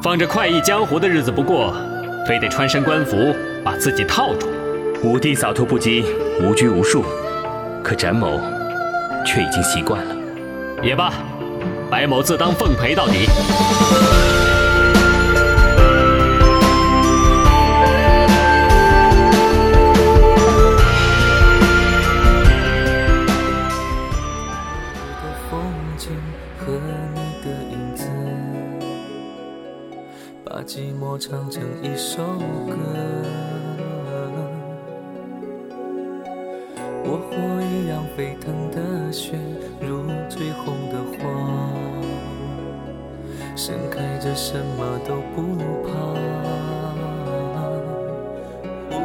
放着快意江湖的日子不过，非得穿身官服把自己套住。武帝洒脱不羁，无拘无束，可展某却已经习惯了。也罢，白某自当奉陪到底。唱成一首歌，我火一样沸腾的血，如最红的花，盛开着什么都不怕。哦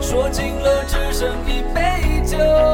说尽了只剩一杯酒。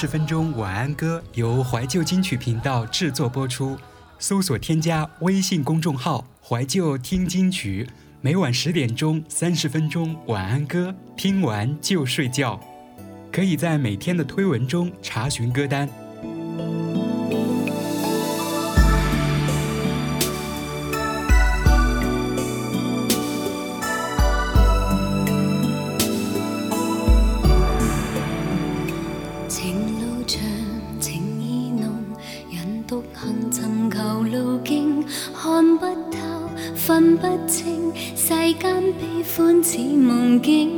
十分钟晚安歌由怀旧金曲频道制作播出，搜索添加微信公众号“怀旧听金曲”，每晚十点钟三十分钟晚安歌，听完就睡觉。可以在每天的推文中查询歌单。悲欢似梦境。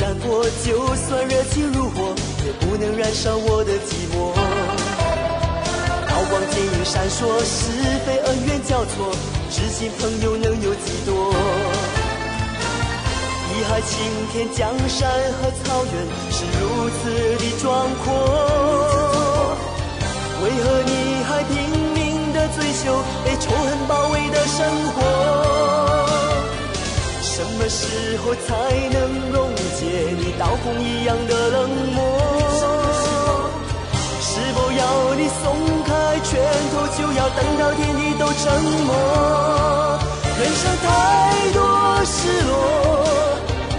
难过，就算热情如火，也不能燃烧我的寂寞。刀光剑影闪烁，是非恩怨交错，知心朋友能有几多？一海青天，江山和草原是如此的壮阔。为何你还拼命的追求被仇恨包围的生活？什么时候才能够？你刀锋一样的冷漠。是否要你松开拳头，就要等到天地都沉默？人生太多失落，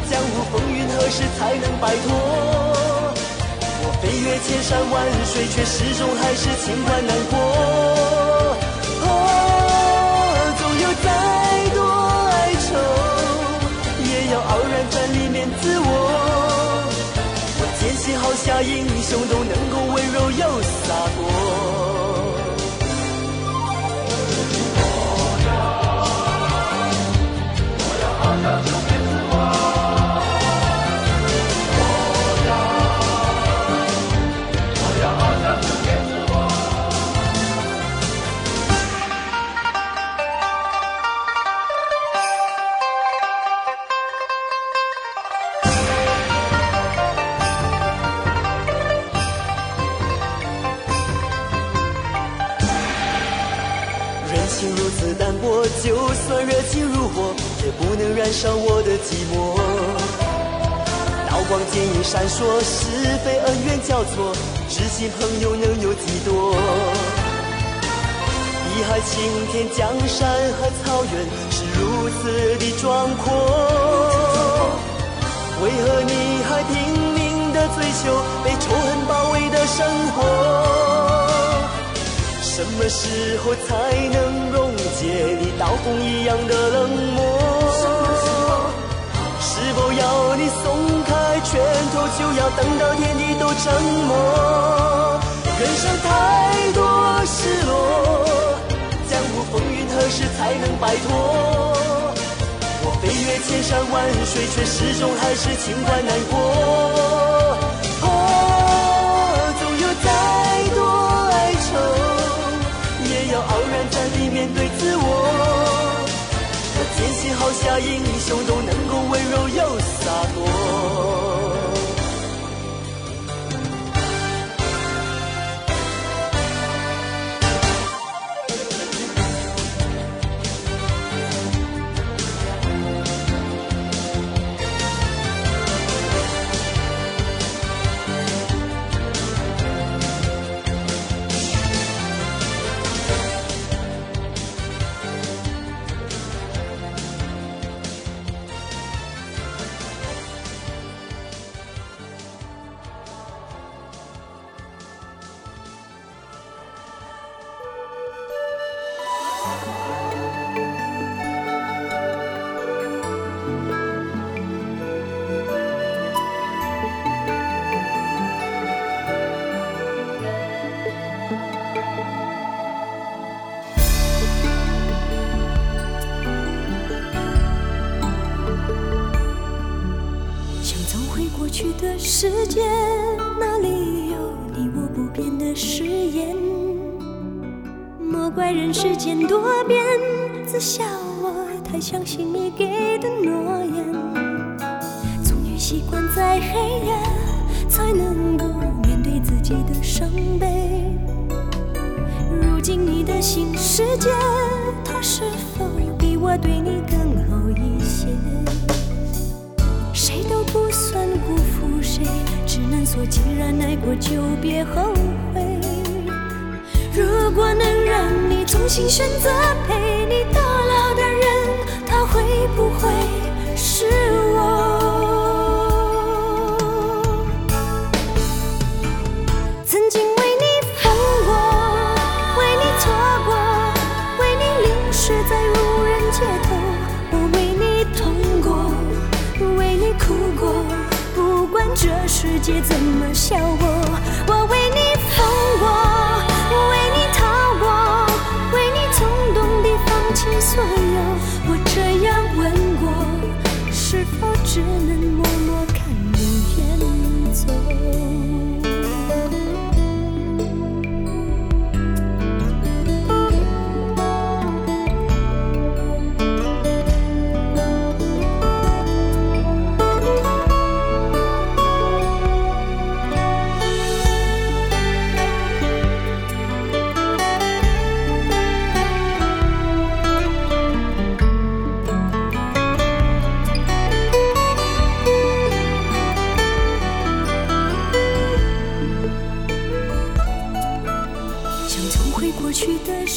江湖风云何时才能摆脱？我飞越千山万水，却始终还是情关难过。不能燃烧我的寂寞。刀光剑影闪烁，是非恩怨交错，知心朋友能有几多？碧海青天，江山和草原是如此的壮阔，为何你还拼命的追求被仇恨包围的生活？什么时候才能溶解你刀锋一样的冷漠？我要你松开拳头，就要等到天地都沉默？人生太多失落，江湖风云何时才能摆脱？我飞越千山万水，却始终还是情关难过。哦，总有再多哀愁，也要傲然站立面对自我。我坚信，好侠英雄温柔又走回过去的时间，那里有你我不变的誓言。莫怪人世间多变，自笑我太相信你给的诺言。终于习惯在黑夜，才能够面对自己的伤悲。如今你的新世界，它是否比我对你更好一不算辜负谁，只能说既然爱过就别后悔。如果能让你重新选择陪你到老的人，他会不会是这世界怎么笑我，我为你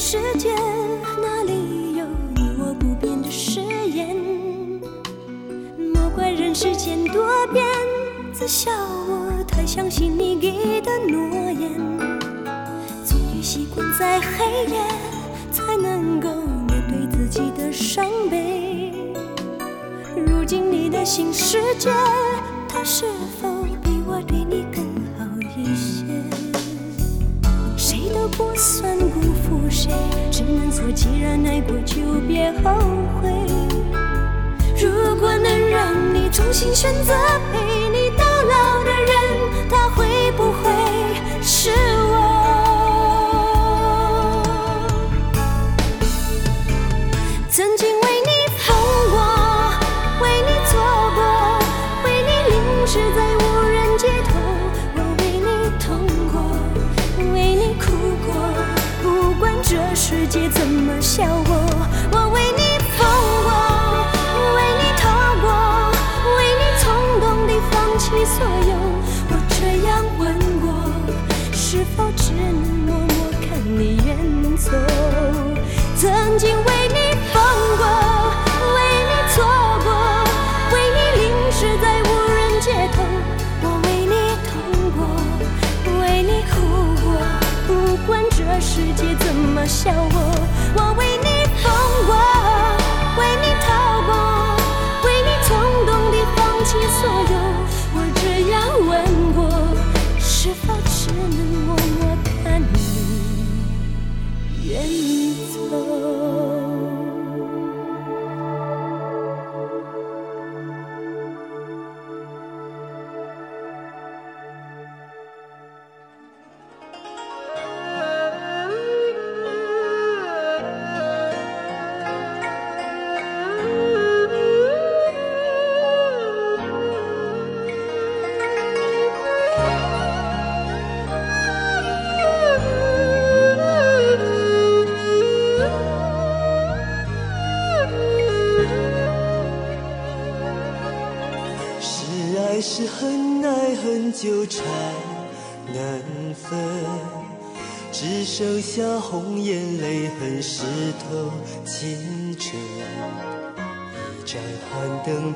世界，那里有你我不变的誓言。莫怪人世间多变，自笑我太相信你给的诺言。终于习惯在黑夜，才能够面对自己的伤悲。如今你的新世界，它是否比我对你更我不算辜负谁，只能说既然爱过就别后悔。如果能让你重新选择陪界怎么笑我？我为你疯过，为你逃过，为你冲动地放弃所有。我这样问过，是否只能默默看你远走？曾经为你疯过，为你错过，为你淋湿在无人街头。我为你痛过，为你哭过，不管这世界怎么笑，我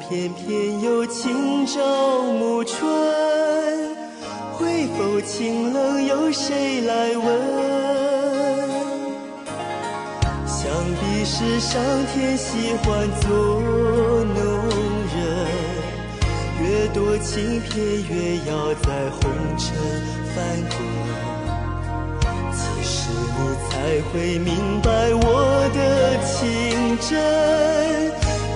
偏偏又轻照暮春，会否清冷，有谁来问？想必是上天喜欢做弄人，越多情偏越要在红尘翻滚。其实你才会明白我的情真，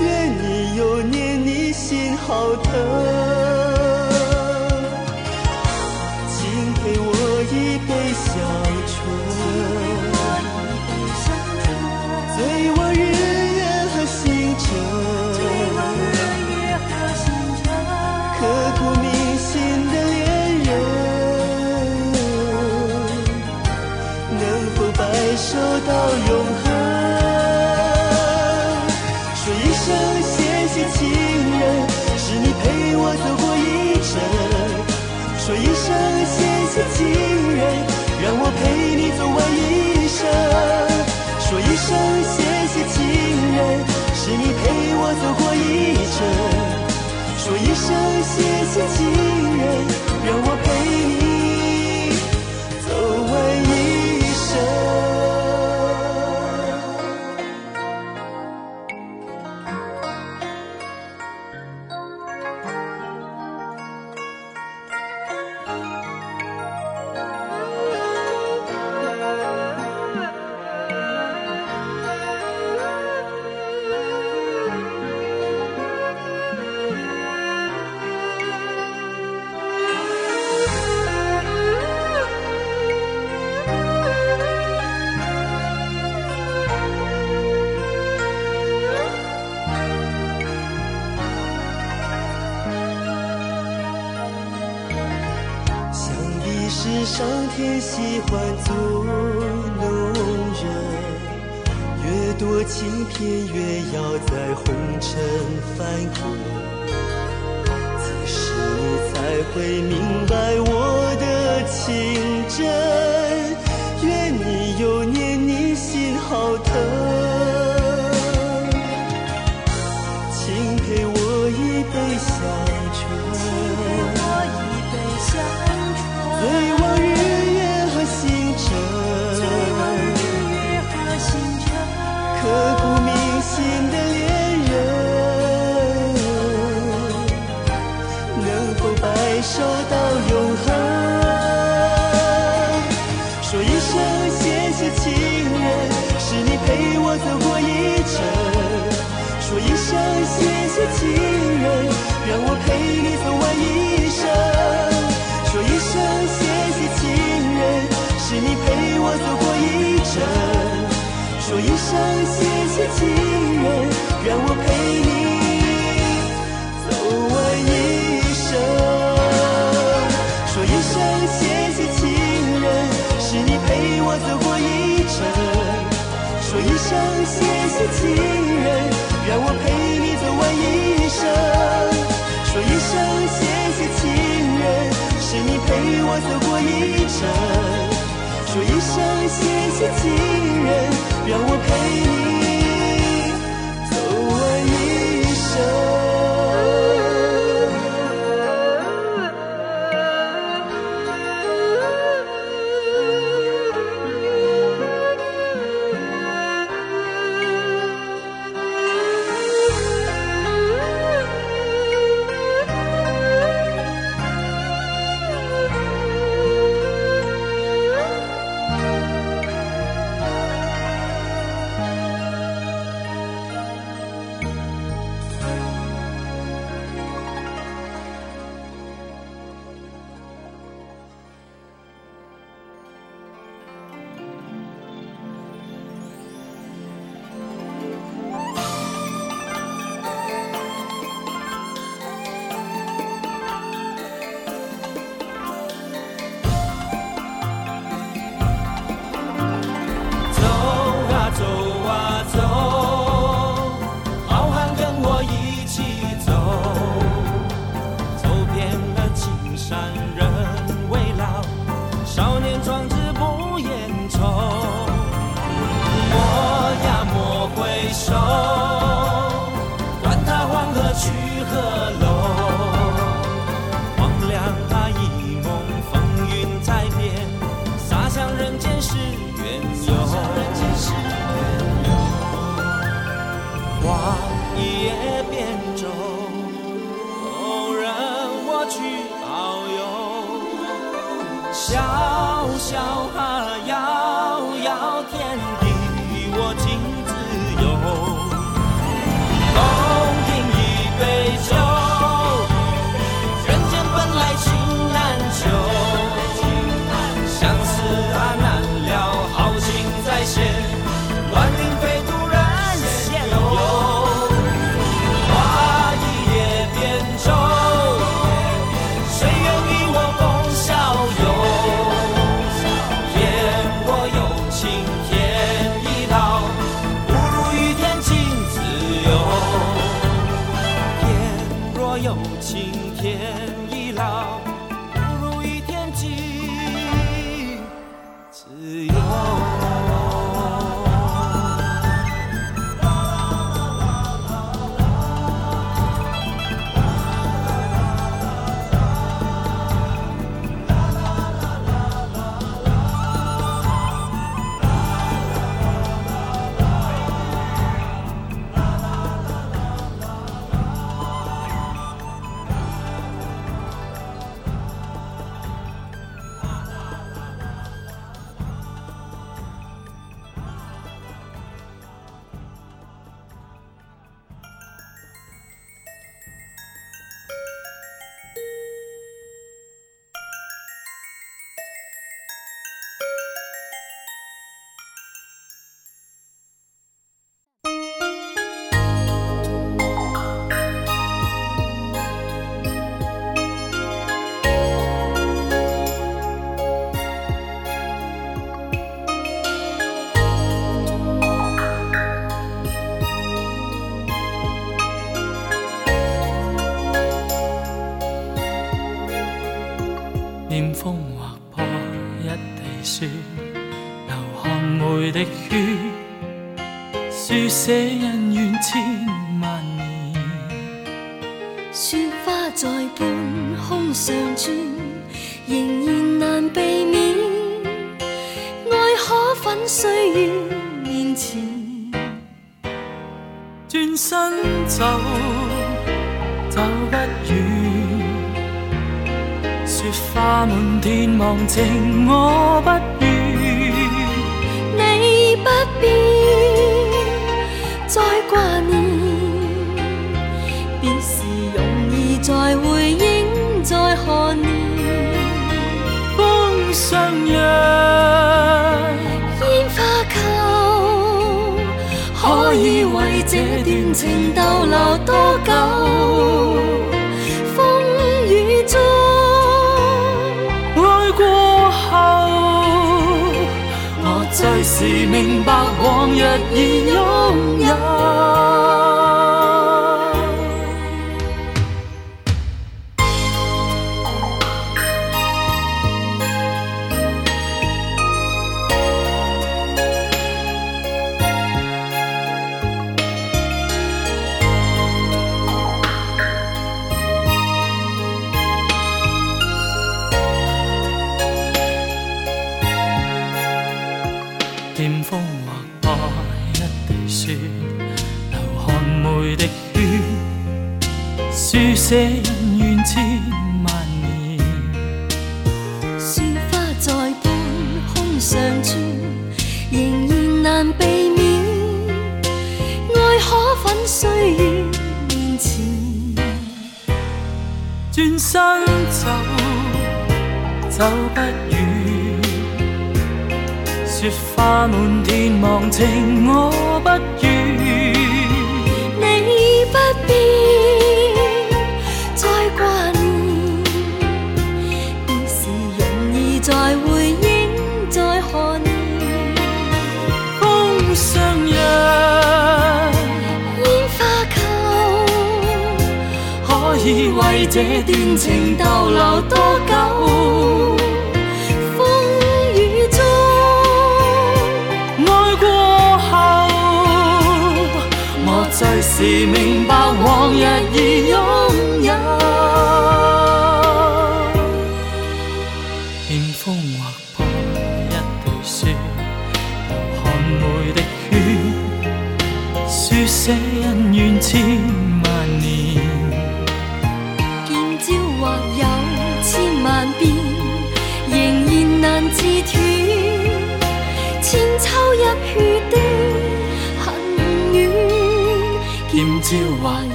怨你又念，你心好疼。说一声谢谢情是上天喜欢做弄人，越多情偏越要在红尘翻滚。此时你才会明白我的情真，愿你有念，你心好疼。让我陪你走完一生。说一声谢谢情人，是你陪我走过一程。说一声谢谢情人，让我陪你走完一生。说一声谢谢情人，是你陪我走过一程。说一声谢谢情人，让我陪你转身走，走不远。雪花满天忘情，我不愿。你不必再挂念，情逗留多久？风雨中，爱过后，我最是明白往日已拥在回忆再看见。风上扬，烟花球，可以为这段情逗留多久？风雨中。爱過後，我最是明白往日已擁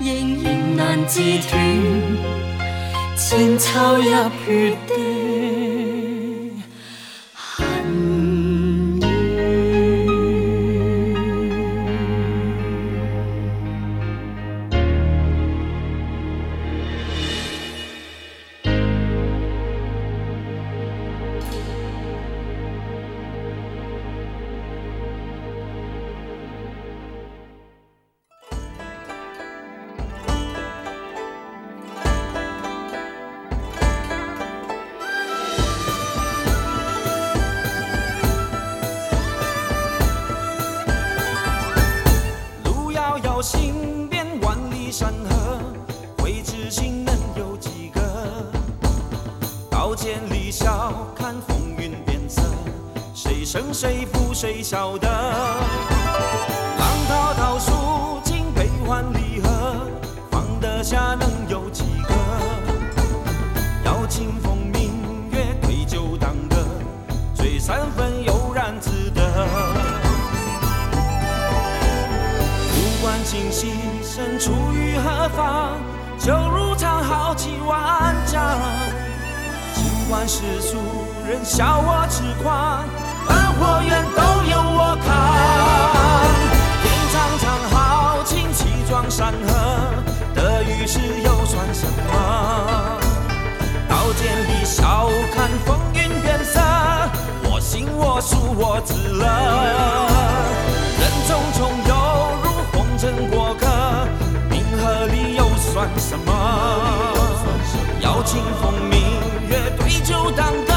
仍然难自断。千秋入血的今夕身处于何方，就如常豪气万丈。尽管世俗人笑我痴狂，恩或怨都由我扛。天苍苍，豪情气壮山河，得与失又算什么？刀剑离晓，看风云变色，我行我素我自乐。人匆匆算什么？邀清风明月，对酒当歌。